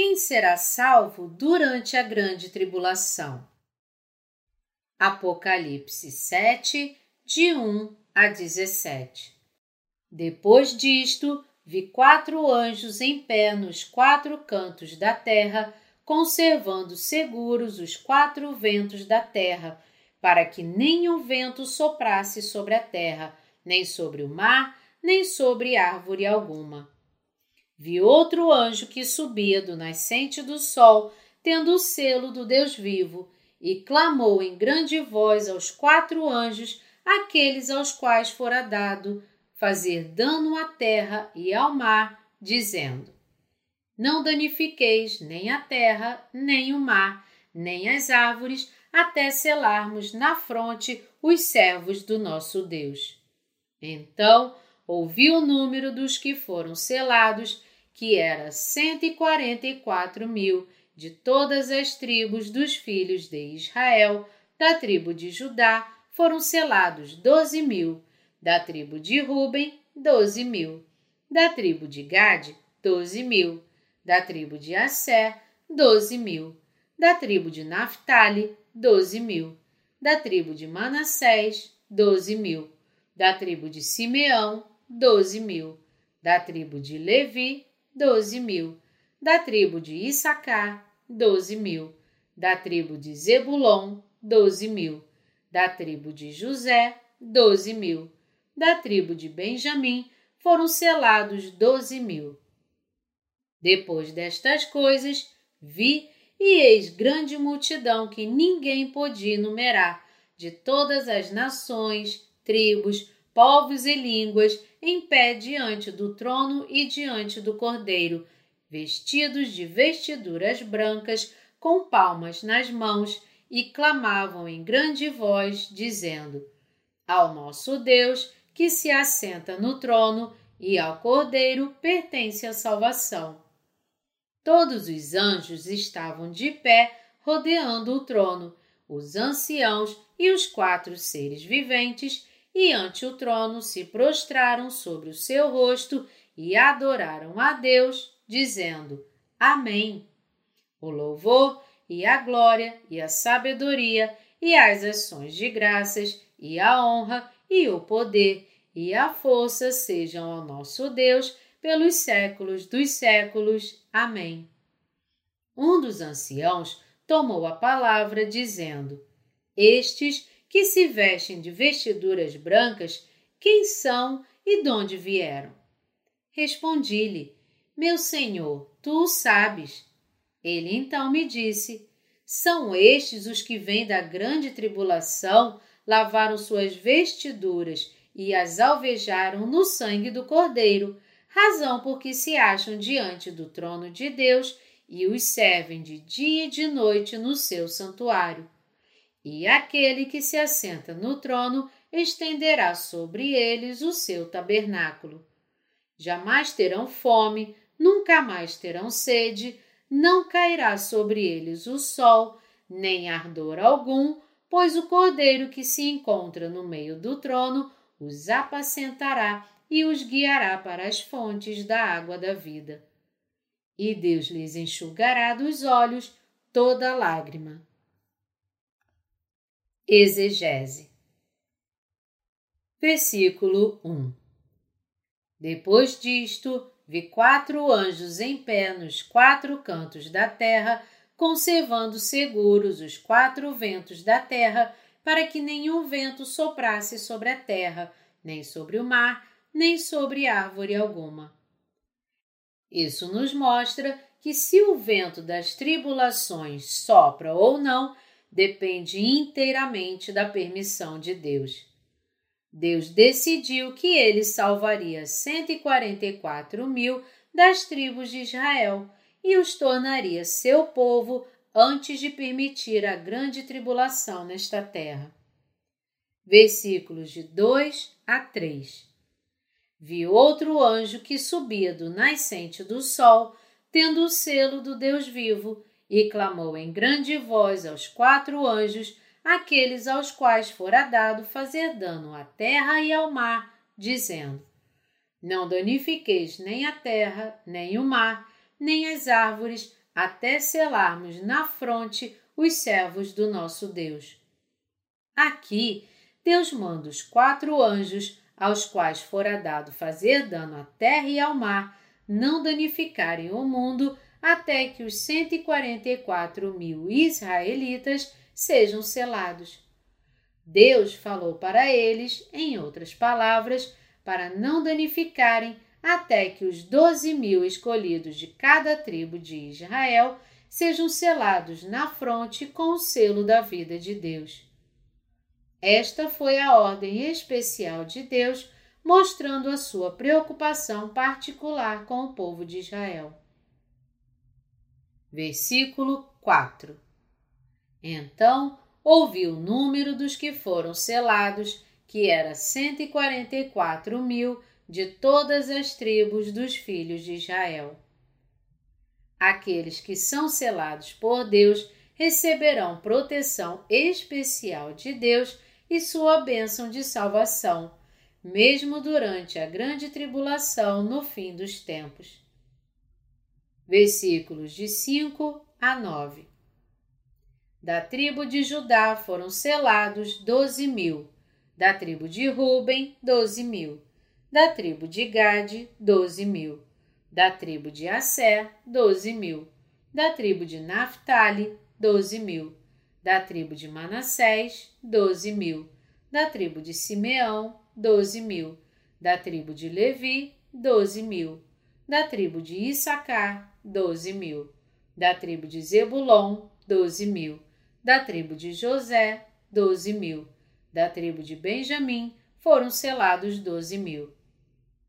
quem será salvo durante a grande tribulação. Apocalipse 7, de 1 a 17. Depois disto, vi quatro anjos em pé nos quatro cantos da terra, conservando seguros os quatro ventos da terra, para que nenhum vento soprasse sobre a terra, nem sobre o mar, nem sobre árvore alguma. Vi outro anjo que subia do nascente do sol, tendo o selo do Deus vivo, e clamou em grande voz aos quatro anjos, aqueles aos quais fora dado fazer dano à terra e ao mar, dizendo: Não danifiqueis nem a terra, nem o mar, nem as árvores, até selarmos na fronte os servos do nosso Deus. Então ouvi o número dos que foram selados, que era cento e quarenta e quatro mil, de todas as tribos dos filhos de Israel, da tribo de Judá, foram selados doze mil da tribo de Ruben, doze mil. Da tribo de Gade, doze mil. Da tribo de Assé, doze mil. Da tribo de Naphtali, doze mil. Da tribo de Manassés, doze mil. Da tribo de Simeão, doze mil. Da tribo de Levi, doze mil. Da tribo de Issacar, doze mil. Da tribo de Zebulon, doze mil. Da tribo de José, doze mil da tribo de Benjamim foram selados doze mil. Depois destas coisas, vi e eis grande multidão que ninguém podia enumerar, de todas as nações, tribos, povos e línguas, em pé diante do trono e diante do cordeiro, vestidos de vestiduras brancas, com palmas nas mãos, e clamavam em grande voz, dizendo: Ao nosso Deus, que se assenta no trono e ao Cordeiro pertence a salvação. Todos os anjos estavam de pé rodeando o trono, os anciãos e os quatro seres viventes, e ante o trono se prostraram sobre o seu rosto e adoraram a Deus, dizendo: Amém. O louvor e a glória e a sabedoria e as ações de graças e a honra e o poder e a força sejam ao nosso Deus pelos séculos dos séculos. Amém. Um dos anciãos tomou a palavra, dizendo: Estes que se vestem de vestiduras brancas, quem são e de onde vieram? Respondi-lhe: Meu senhor, tu o sabes. Ele então me disse: São estes os que vêm da grande tribulação, lavaram suas vestiduras e as alvejaram no sangue do Cordeiro, razão por que se acham diante do trono de Deus e os servem de dia e de noite no seu santuário. E aquele que se assenta no trono estenderá sobre eles o seu tabernáculo. Jamais terão fome, nunca mais terão sede, não cairá sobre eles o sol, nem ardor algum, pois o cordeiro que se encontra no meio do trono os apacentará e os guiará para as fontes da água da vida. E Deus lhes enxugará dos olhos toda lágrima. Exegese. Versículo 1 Depois disto, vi quatro anjos em pé nos quatro cantos da terra, conservando seguros os quatro ventos da terra para que nenhum vento soprasse sobre a terra, nem sobre o mar, nem sobre árvore alguma. Isso nos mostra que se o vento das tribulações sopra ou não, depende inteiramente da permissão de Deus. Deus decidiu que ele salvaria 144 mil das tribos de Israel e os tornaria seu povo antes de permitir a grande tribulação nesta terra. Versículos de 2 a 3. Vi outro anjo que subia do nascente do sol, tendo o selo do Deus vivo, e clamou em grande voz aos quatro anjos, aqueles aos quais fora dado fazer dano à terra e ao mar, dizendo: Não danifiqueis nem a terra, nem o mar, nem as árvores, até selarmos na fronte os servos do nosso Deus. Aqui, Deus manda os quatro anjos, aos quais fora dado fazer dano à terra e ao mar, não danificarem o mundo até que os 144 mil israelitas sejam selados. Deus falou para eles, em outras palavras, para não danificarem até que os doze mil escolhidos de cada tribo de Israel sejam selados na fronte com o selo da vida de Deus. Esta foi a ordem especial de Deus, mostrando a sua preocupação particular com o povo de Israel. Versículo 4 Então ouvi o número dos que foram selados, que era cento e quarenta e quatro mil de todas as tribos dos filhos de Israel. Aqueles que são selados por Deus receberão proteção especial de Deus e sua bênção de salvação, mesmo durante a grande tribulação no fim dos tempos. Versículos de 5 a 9. Da tribo de Judá foram selados doze mil, da tribo de Ruben, doze mil, da tribo de Gade, doze mil, da tribo de Assé, doze mil, da tribo de Naphtali, doze mil, da tribo de Manassés, doze mil, da tribo de Simeão, doze mil, da tribo de Levi, doze mil, da tribo de Issacar, doze mil, da tribo de Zebulon, doze mil, da tribo de José, doze mil, da tribo de Benjamim foram selados doze mil.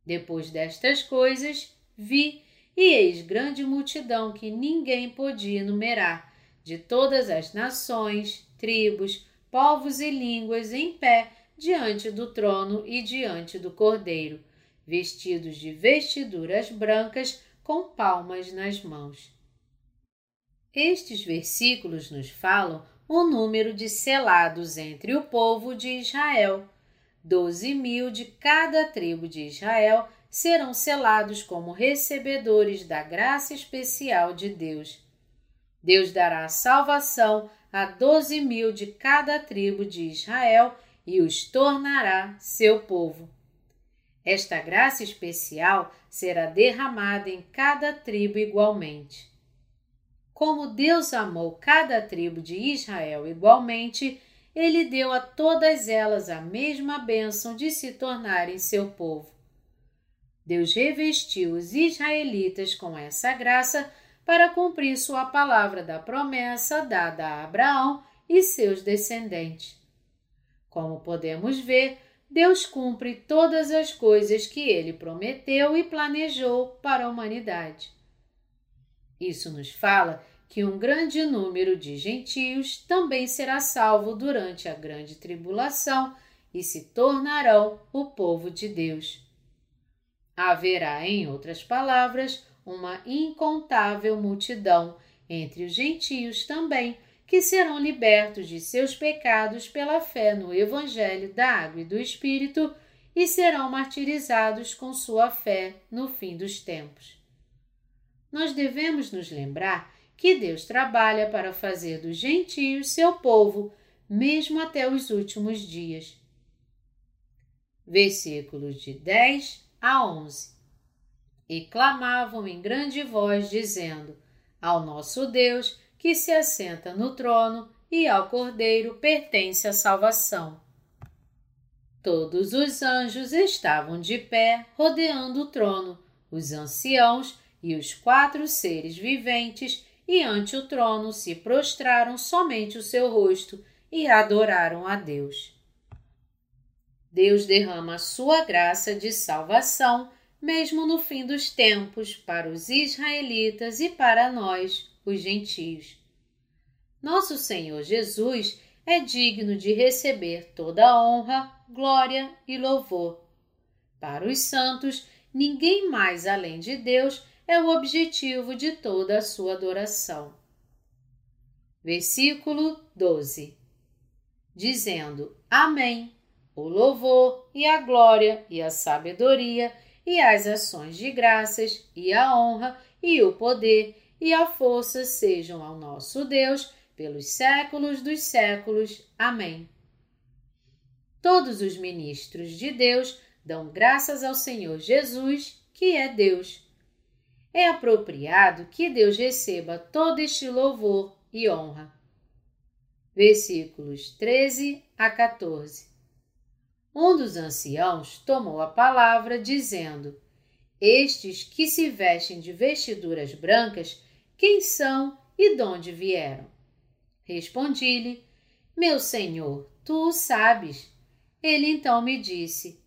Depois destas coisas, vi e eis grande multidão que ninguém podia enumerar, de todas as nações, tribos, povos e línguas em pé diante do trono e diante do cordeiro, vestidos de vestiduras brancas com palmas nas mãos. Estes versículos nos falam o número de selados entre o povo de Israel. Doze mil de cada tribo de Israel serão selados como recebedores da graça especial de Deus. Deus dará salvação a doze mil de cada tribo de Israel e os tornará seu povo. Esta graça especial será derramada em cada tribo igualmente. Como Deus amou cada tribo de Israel igualmente, ele deu a todas elas a mesma bênção de se tornarem seu povo. Deus revestiu os israelitas com essa graça para cumprir sua palavra da promessa dada a Abraão e seus descendentes. Como podemos ver, Deus cumpre todas as coisas que ele prometeu e planejou para a humanidade. Isso nos fala que um grande número de gentios também será salvo durante a grande tribulação e se tornarão o povo de Deus. Haverá, em outras palavras, uma incontável multidão entre os gentios também, que serão libertos de seus pecados pela fé no Evangelho da Água e do Espírito e serão martirizados com sua fé no fim dos tempos. Nós devemos nos lembrar que Deus trabalha para fazer dos gentios seu povo, mesmo até os últimos dias. Versículos de 10 a 11 E clamavam em grande voz, dizendo: Ao nosso Deus, que se assenta no trono, e ao Cordeiro pertence a salvação. Todos os anjos estavam de pé, rodeando o trono, os anciãos e os quatro seres viventes e ante o trono se prostraram somente o seu rosto e adoraram a Deus. Deus derrama a sua graça de salvação, mesmo no fim dos tempos, para os israelitas e para nós, os gentios. Nosso Senhor Jesus é digno de receber toda a honra, glória e louvor. Para os santos, ninguém mais além de Deus é o objetivo de toda a sua adoração. Versículo 12 Dizendo Amém, o louvor e a glória e a sabedoria e as ações de graças e a honra e o poder e a força sejam ao nosso Deus pelos séculos dos séculos. Amém. Todos os ministros de Deus dão graças ao Senhor Jesus, que é Deus. É apropriado que Deus receba todo este louvor e honra. Versículos 13 a 14. Um dos anciãos tomou a palavra, dizendo: Estes que se vestem de vestiduras brancas, quem são e de onde vieram? Respondi-lhe: Meu senhor, tu o sabes. Ele então me disse: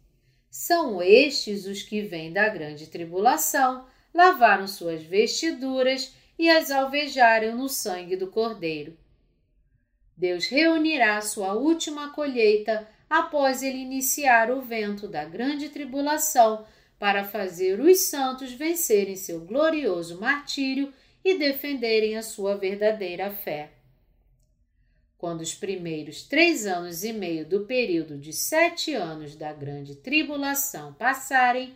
São estes os que vêm da grande tribulação, lavaram suas vestiduras e as alvejaram no sangue do Cordeiro. Deus reunirá sua última colheita após ele iniciar o vento da grande tribulação para fazer os santos vencerem seu glorioso martírio e defenderem a sua verdadeira fé. Quando os primeiros três anos e meio do período de sete anos da grande tribulação passarem,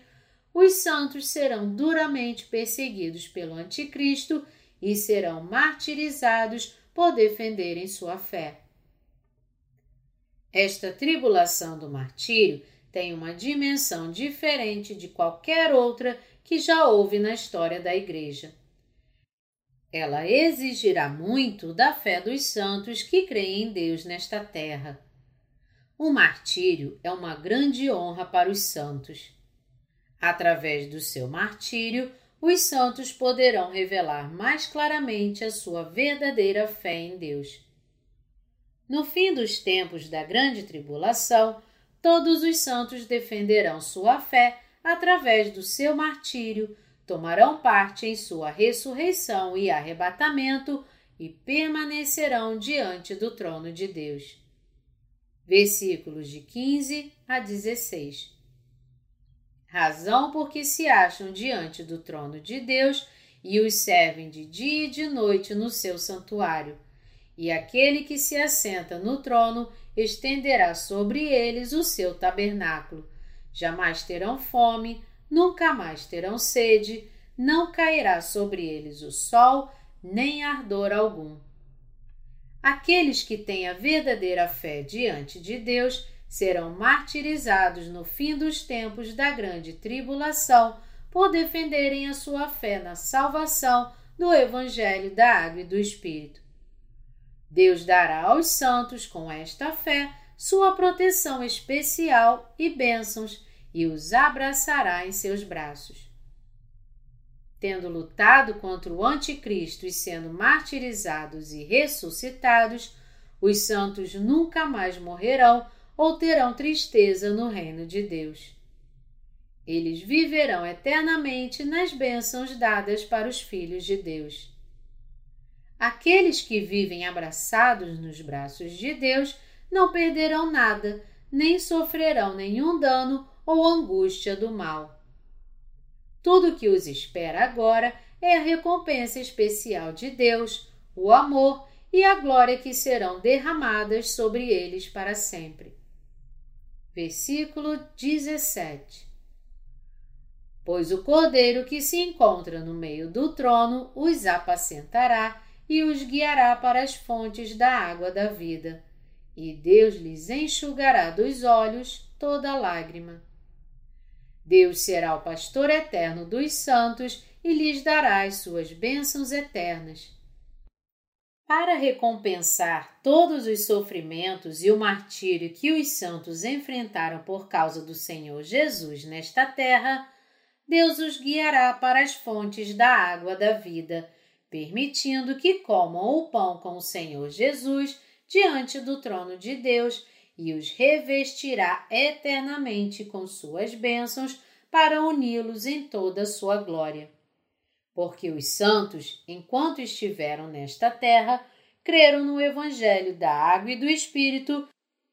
os santos serão duramente perseguidos pelo Anticristo e serão martirizados por defenderem sua fé. Esta tribulação do martírio tem uma dimensão diferente de qualquer outra que já houve na história da Igreja. Ela exigirá muito da fé dos santos que creem em Deus nesta terra. O martírio é uma grande honra para os santos. Através do seu martírio, os santos poderão revelar mais claramente a sua verdadeira fé em Deus. No fim dos tempos da grande tribulação, todos os santos defenderão sua fé através do seu martírio, tomarão parte em sua ressurreição e arrebatamento e permanecerão diante do trono de Deus. Versículos de 15 a 16 razão porque se acham diante do trono de Deus e os servem de dia e de noite no seu santuário. E aquele que se assenta no trono estenderá sobre eles o seu tabernáculo. Jamais terão fome, nunca mais terão sede, não cairá sobre eles o sol, nem ardor algum. Aqueles que têm a verdadeira fé diante de Deus serão martirizados no fim dos tempos da grande tribulação por defenderem a sua fé na salvação do Evangelho da Água e do Espírito. Deus dará aos santos, com esta fé, sua proteção especial e bênçãos e os abraçará em seus braços. Tendo lutado contra o Anticristo e sendo martirizados e ressuscitados, os santos nunca mais morrerão ou terão tristeza no reino de Deus. Eles viverão eternamente nas bênçãos dadas para os filhos de Deus. Aqueles que vivem abraçados nos braços de Deus não perderão nada, nem sofrerão nenhum dano ou angústia do mal. Tudo o que os espera agora é a recompensa especial de Deus, o amor e a glória que serão derramadas sobre eles para sempre. Versículo 17 Pois o cordeiro que se encontra no meio do trono os apacentará e os guiará para as fontes da água da vida, e Deus lhes enxugará dos olhos toda lágrima. Deus será o pastor eterno dos santos e lhes dará as suas bênçãos eternas. Para recompensar todos os sofrimentos e o martírio que os santos enfrentaram por causa do Senhor Jesus nesta terra, Deus os guiará para as fontes da água da vida, permitindo que comam o pão com o Senhor Jesus diante do trono de Deus e os revestirá eternamente com suas bênçãos para uni-los em toda a sua glória. Porque os santos, enquanto estiveram nesta terra, creram no Evangelho da Água e do Espírito,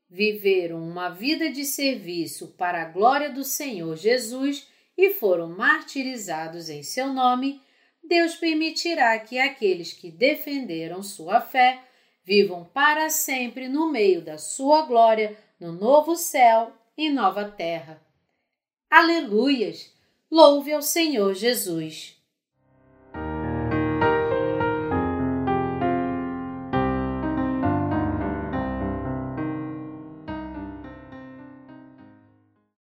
viveram uma vida de serviço para a glória do Senhor Jesus e foram martirizados em seu nome, Deus permitirá que aqueles que defenderam sua fé vivam para sempre no meio da sua glória no novo céu e nova terra. Aleluias! Louve ao Senhor Jesus!